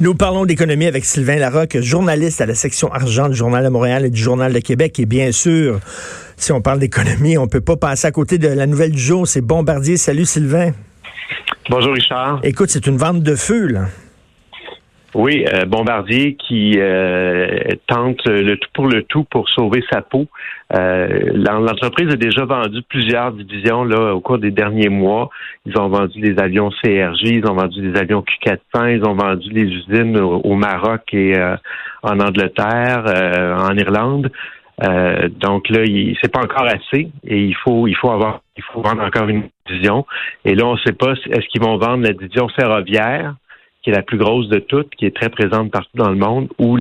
Nous parlons d'économie avec Sylvain Larocque, journaliste à la section argent du Journal de Montréal et du Journal de Québec. Et bien sûr, si on parle d'économie, on peut pas passer à côté de la nouvelle du jour. C'est Bombardier. Salut Sylvain. Bonjour Richard. Écoute, c'est une vente de feu, là. Oui, euh, Bombardier qui euh, tente le tout pour le tout pour sauver sa peau. Euh, L'entreprise a déjà vendu plusieurs divisions là au cours des derniers mois. Ils ont vendu des avions CRJ, ils ont vendu des avions Q400, ils ont vendu des usines au, Maroc et en Angleterre, en Irlande. donc là, c'est pas encore assez et il faut il faut avoir il faut vendre encore une division. Et là, on ne sait pas est-ce qu'ils vont vendre la division ferroviaire qui est la plus grosse de toutes, qui est très présente partout dans le monde, ou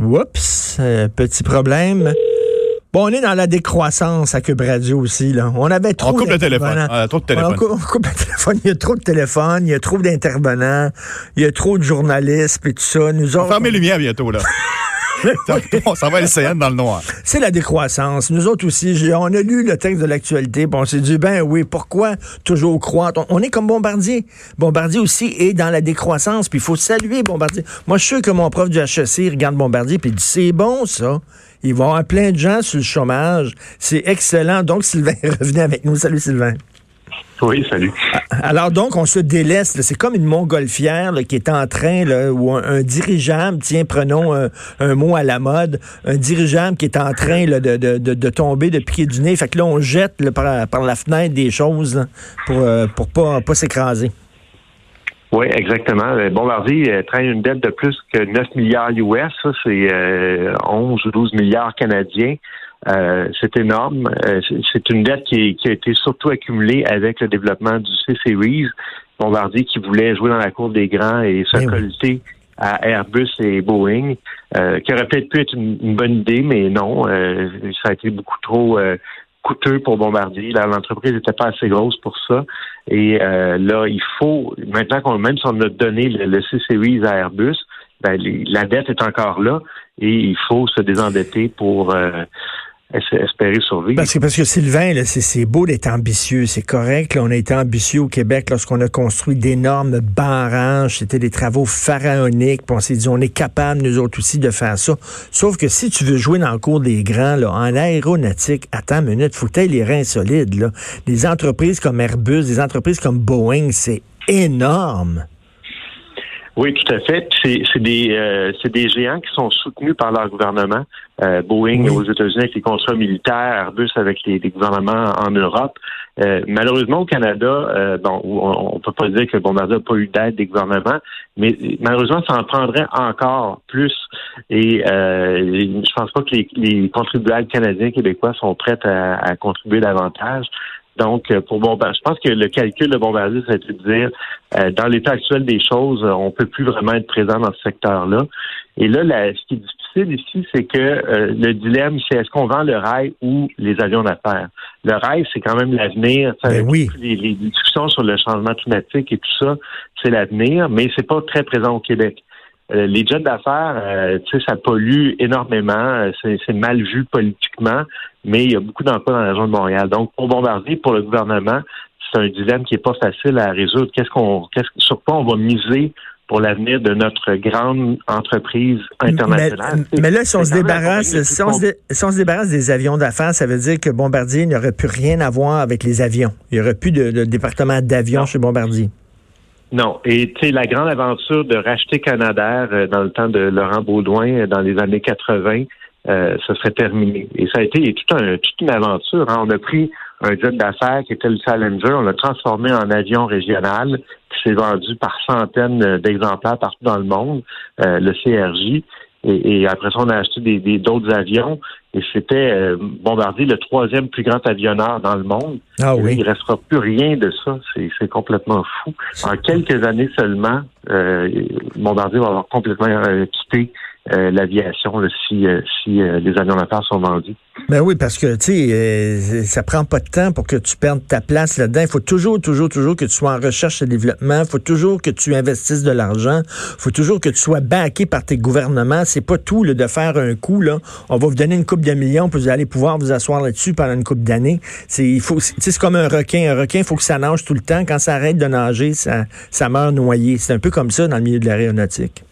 Oups, euh, petit problème. Bon, on est dans la décroissance à Cube Radio aussi. Là. On avait trop on coupe le téléphone. On trop de téléphone. On coupe, le téléphone. Il y a trop de téléphones, il y a trop d'intervenants, il y a trop de journalistes et tout ça. Nous autres, on... les lumières bientôt, là. on va dans le noir. C'est la décroissance. Nous autres aussi, on a lu le texte de l'actualité, on s'est dit, ben oui, pourquoi toujours croître? On, est comme Bombardier. Bombardier aussi est dans la décroissance, puis il faut saluer Bombardier. Moi, je suis sûr que mon prof du HEC regarde Bombardier, puis il dit, c'est bon, ça. Il va y avoir plein de gens sur le chômage. C'est excellent. Donc, Sylvain revenez avec nous. Salut, Sylvain. Oui, salut. Alors donc, on se délaisse. C'est comme une montgolfière qui est en train, là, ou un, dirigeable, tiens, prenons un, mot à la mode, un dirigeable qui est en train de, de, de, tomber, de piquer du nez. Fait que là, on jette par, par, la fenêtre des choses pour, euh, pour pas, pas s'écraser. Oui, exactement. Euh, Bombardier euh, traîne une dette de plus que 9 milliards US. Ça, c'est 11 ou 12 milliards canadiens. Euh, c'est énorme. Euh, c'est une dette qui, a été surtout accumulée avec le développement du C-Series. Bombardier qui voulait jouer dans la cour des grands et se eh à Airbus et Boeing, euh, qui aurait peut-être pu être une, bonne idée, mais non. ça a été beaucoup trop coûteux pour Bombardier. L'entreprise n'était pas assez grosse pour ça. Et là, il faut, maintenant qu'on même si on a donné le, C-Series à Airbus, ben, la dette est encore là et il faut se désendetter pour espérer survivre? Parce que, parce que Sylvain, c'est beau d'être ambitieux, c'est correct. on a été ambitieux au Québec lorsqu'on a construit d'énormes barrages. C'était des travaux pharaoniques. Puis on s'est dit, on est capable, nous autres aussi, de faire ça. Sauf que si tu veux jouer dans le cours des grands, là, en aéronautique, attends une minute, faut que tu les reins solides. Là. Les entreprises comme Airbus, des entreprises comme Boeing, c'est énorme. Oui, tout à fait. C'est des, euh, des géants qui sont soutenus par leur gouvernement. Euh, Boeing aux États-Unis avec les contrats militaires, Airbus avec les, gouvernements en Europe. Euh, malheureusement, au Canada, euh, bon, on, ne peut pas dire que Bombardier n'a pas eu d'aide des gouvernements, mais malheureusement, ça en prendrait encore plus. Et je pense pas que les, les contribuables canadiens québécois sont prêts à, à contribuer davantage. Donc, euh, pour Bombardier, je pense que le calcul de Bombardier, c'est de dire, euh, dans l'état actuel des choses, on peut plus vraiment être présent dans ce secteur-là. Et là, ce qui est difficile ici, c'est que euh, le dilemme, c'est est-ce qu'on vend le rail ou les avions d'affaires? Le rail, c'est quand même l'avenir. Ben oui. Les, les, discussions sur le changement climatique et tout ça, c'est l'avenir, mais c'est pas très présent au Québec. Les jets d'affaires, tu sais, ça pollue énormément, c'est mal vu politiquement mais il y a beaucoup d'emplois dans la région de Montréal. Donc, pour Bombardier, pour le gouvernement, c'est un dilemme qui n'est pas facile à résoudre. Qu'est-ce qu'on, qu'est-ce, sur quoi on va miser pour l'avenir de notre grande entreprise internationale? Mais, là, si on, se débarrasse, si on se, débarrasse des avions d'affaires, ça veut dire que Bombardier n'aurait plus rien à voir avec les avions. Il n'y aurait plus de, département d'avions chez Bombardier. Non. Et tu sais, la grande aventure de racheter Canadair euh, dans le temps de Laurent Baudouin euh, dans les années 80, euh, serait terminé. Et ça a été tout un, toute une aventure. Hein. On a pris un jet d'affaires qui était le Challenger, on l'a transformé en avion régional qui s'est vendu par centaines d'exemplaires partout dans le monde, euh, le CRJ. Et, après ça, on a acheté des d'autres avions. Et c'était euh, Bombardier, le troisième plus grand avionneur dans le monde. Ah oui. il restera plus rien de ça. C'est complètement fou. En quelques années seulement, euh, Bombardier va avoir complètement euh, quitté l'aviation si, euh, si euh, les avions d'affaires sont vendus. Ben oui, parce que tu sais, ça prend pas de temps pour que tu perdes ta place là-dedans. Il faut toujours, toujours, toujours que tu sois en recherche et développement. Il faut toujours que tu investisses de l'argent. Il faut toujours que tu sois backé par tes gouvernements. C'est pas tout de faire un coup. Là. On va vous donner une coupe de millions, puis vous allez pouvoir vous asseoir là-dessus pendant une coupe d'années. C'est il faut, c'est comme un requin. Un requin, il faut que ça nage tout le temps. Quand ça arrête de nager, ça, ça meurt noyé. C'est un peu comme ça dans le milieu de l'aéronautique.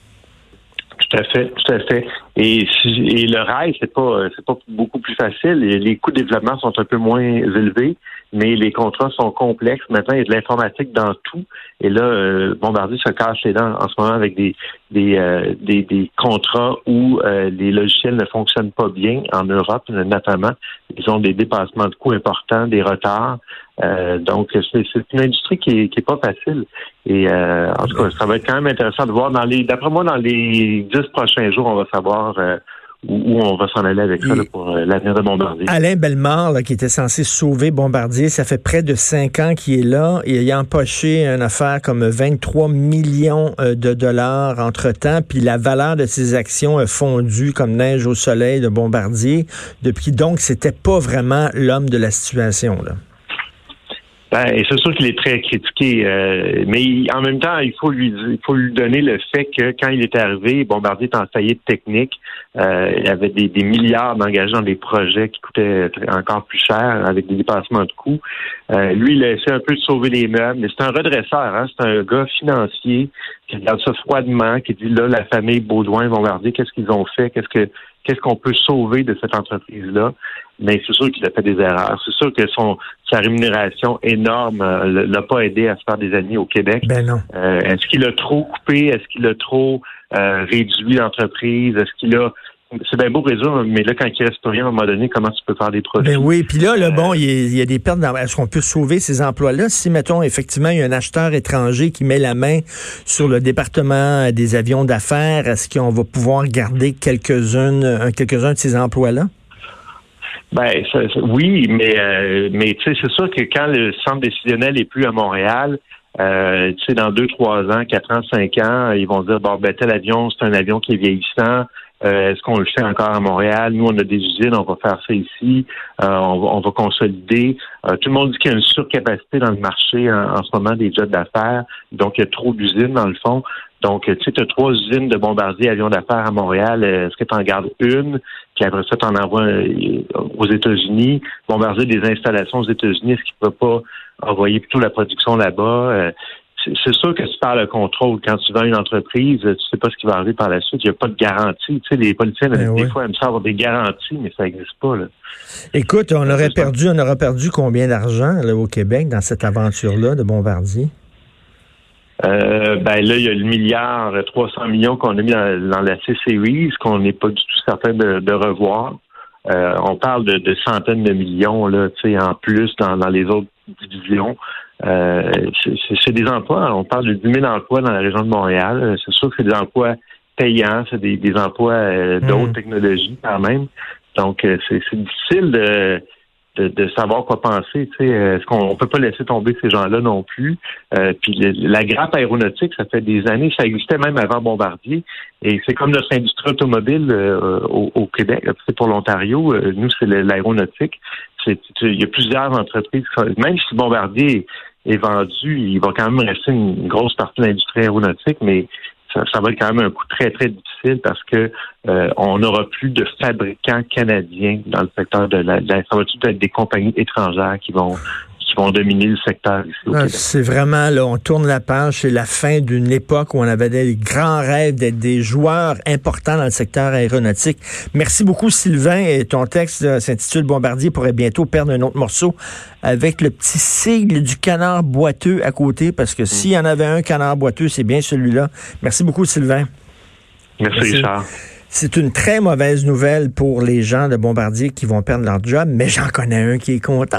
Tout à fait, tout à fait. Et, et le rail, c'est pas c'est pas beaucoup plus facile. Les coûts de développement sont un peu moins élevés, mais les contrats sont complexes. Maintenant, il y a de l'informatique dans tout. Et là, euh, Bombardier se casse les dents en ce moment avec des des, euh, des, des, contrats où euh, les logiciels ne fonctionnent pas bien en Europe, notamment. Ils ont des dépassements de coûts importants, des retards. donc, c'est une industrie qui est, qui est pas facile. Et en tout cas, ça va être quand même intéressant de voir dans les. D'après moi, dans les dix prochains jours, on va savoir où, on va s'en aller avec ça pour euh, l'avenir de Bombardier. Alain Bellemare, qui était censé sauver Bombardier, ça fait près de cinq ans qu'il est là et il a empoché une affaire comme 23 millions euh, de dollars entre-temps, puis la valeur de ses actions a fondu comme neige au soleil de Bombardier depuis. Donc, c'était pas vraiment l'homme de la situation. Là. Ben, c'est sûr qu'il est très critiqué, euh, mais en même temps, il faut lui il faut lui donner le fait que quand il est arrivé, Bombardier est en faillite technique. Euh, il y avait des, milliards d'engagés dans des projets qui coûtaient encore plus cher avec des dépassements de coûts. Euh, lui, il a essayé un peu de sauver les meubles, mais c'est un redresseur, hein? c'est un gars financier qui regarde ça froidement, qui dit là, la famille Baudouin, Bombardier, qu'est-ce qu'ils ont fait, qu'est-ce que qu'est-ce qu'on peut sauver de cette entreprise-là? Mais c'est sûr qu'il a fait des erreurs. C'est sûr que son sa rémunération énorme euh, l'a pas aidé à se faire des amis au Québec. Ben non. Euh, est-ce qu'il a trop coupé? Est-ce qu'il a trop euh, réduit l'entreprise? Est-ce qu'il a c'est bien beau résoudre, mais là, quand il reste rien, à un moment donné, comment tu peux faire des produits? Ben oui, puis là, bon, il y, a, des pertes. Est-ce qu'on peut sauver ces emplois-là? Si, mettons, effectivement, il y a un acheteur étranger qui met la main sur le département des avions d'affaires, est-ce qu'on va pouvoir garder quelques-unes, quelques-uns de ces emplois-là? Ben oui, mais euh, mais tu sais, c'est sûr que quand le centre décisionnel est plus à Montréal, euh, tu sais, dans deux, trois ans, quatre ans, cinq ans, ils vont dire bon ben tel avion, c'est un avion qui est vieillissant. Euh, est-ce qu'on le fait encore à Montréal? Nous, on a des usines, on va faire ça ici, on, va, on, va, consolider. tout le monde dit qu'il y a une surcapacité dans le marché en, en ce moment des jets d'affaires, donc il y a trop d'usines dans le fond. Donc, tu sais, tu as trois usines de bombardiers avions d'affaires à Montréal. Euh, est-ce que tu en gardes une, puis après ça, tu en envoies euh, aux États-Unis, bombardier des installations aux États-Unis, est-ce qu'il ne peut pas envoyer plutôt la production là-bas? C'est sûr que tu parles le contrôle. Quand tu vends une entreprise, tu sais pas ce qui va arriver par la suite. Il n'y a pas de garantie. Tu sais, les politiciens, ben des fois, aiment ça avoir des garanties, mais ça n'existe pas. Là. Écoute, on aurait perdu, on aurait perdu combien d'argent au Québec dans cette aventure-là de Bombardier? Euh, ben là, il y a le milliard 300 millions qu'on a mis dans, la C-Series, qu'on n'est pas du tout certain de, revoir. Euh, on parle de, centaines de millions là, en plus dans, les autres divisions. Euh, c'est des emplois, on parle de 10 000 emplois dans la région de Montréal. C'est sûr que c'est des emplois payants, c'est des, emplois d'autres mmh. technologies quand même. Donc, c'est difficile de de, savoir quoi penser. Tu sais, est-ce qu'on peut pas laisser tomber ces gens-là non plus? Euh, Puis la grappe aéronautique, ça fait des années, ça existait même avant Bombardier, et c'est comme notre industrie automobile euh, au, Québec. C'est pour l'Ontario, euh, nous c'est l'aéronautique. Il y a plusieurs entreprises. Même si Bombardier est vendu, il va quand même rester une grosse partie de l'industrie aéronautique, mais ça, va être quand même un coup très, très difficile parce que euh, on n'aura plus de fabricants canadiens dans le secteur de la, ça va être des compagnies étrangères qui vont qui vont dominer le secteur ici au ah, Québec. C'est vraiment, là, on tourne la page, c'est la fin d'une époque où on avait des grands rêves d'être des joueurs importants dans le secteur aéronautique. Merci beaucoup, Sylvain. Et ton texte s'intitule Bombardier pourrait bientôt perdre un autre morceau avec le petit sigle du canard boiteux à côté, parce que s'il y en avait un canard boiteux, c'est bien celui-là. Merci beaucoup, Sylvain. Merci, Richard. C'est une très mauvaise nouvelle pour les gens de Bombardier qui vont perdre leur job, mais j'en connais un qui est content.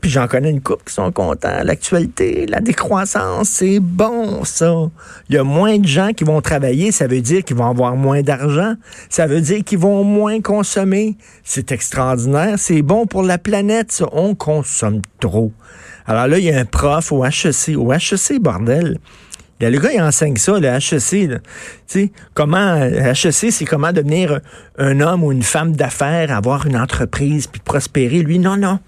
Puis j'en connais une couple qui sont contents. L'actualité, la décroissance, c'est bon, ça. Il y a moins de gens qui vont travailler, ça veut dire qu'ils vont avoir moins d'argent. Ça veut dire qu'ils vont moins consommer. C'est extraordinaire. C'est bon pour la planète, ça. On consomme trop. Alors là, il y a un prof au HEC. Au HEC, bordel. Le gars, il enseigne ça, le HEC. Là. comment, HEC, c'est comment devenir un homme ou une femme d'affaires, avoir une entreprise, puis prospérer. Lui, non, non.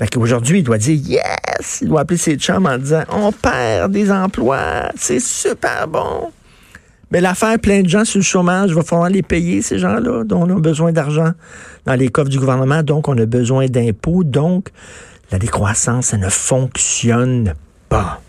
Fait qu'aujourd'hui, il doit dire yes! Il doit appeler ses chums en disant on perd des emplois, c'est super bon. Mais l'affaire, plein de gens sur le chômage, il va falloir les payer, ces gens-là, dont on a besoin d'argent dans les coffres du gouvernement, donc on a besoin d'impôts, donc la décroissance, ça ne fonctionne pas.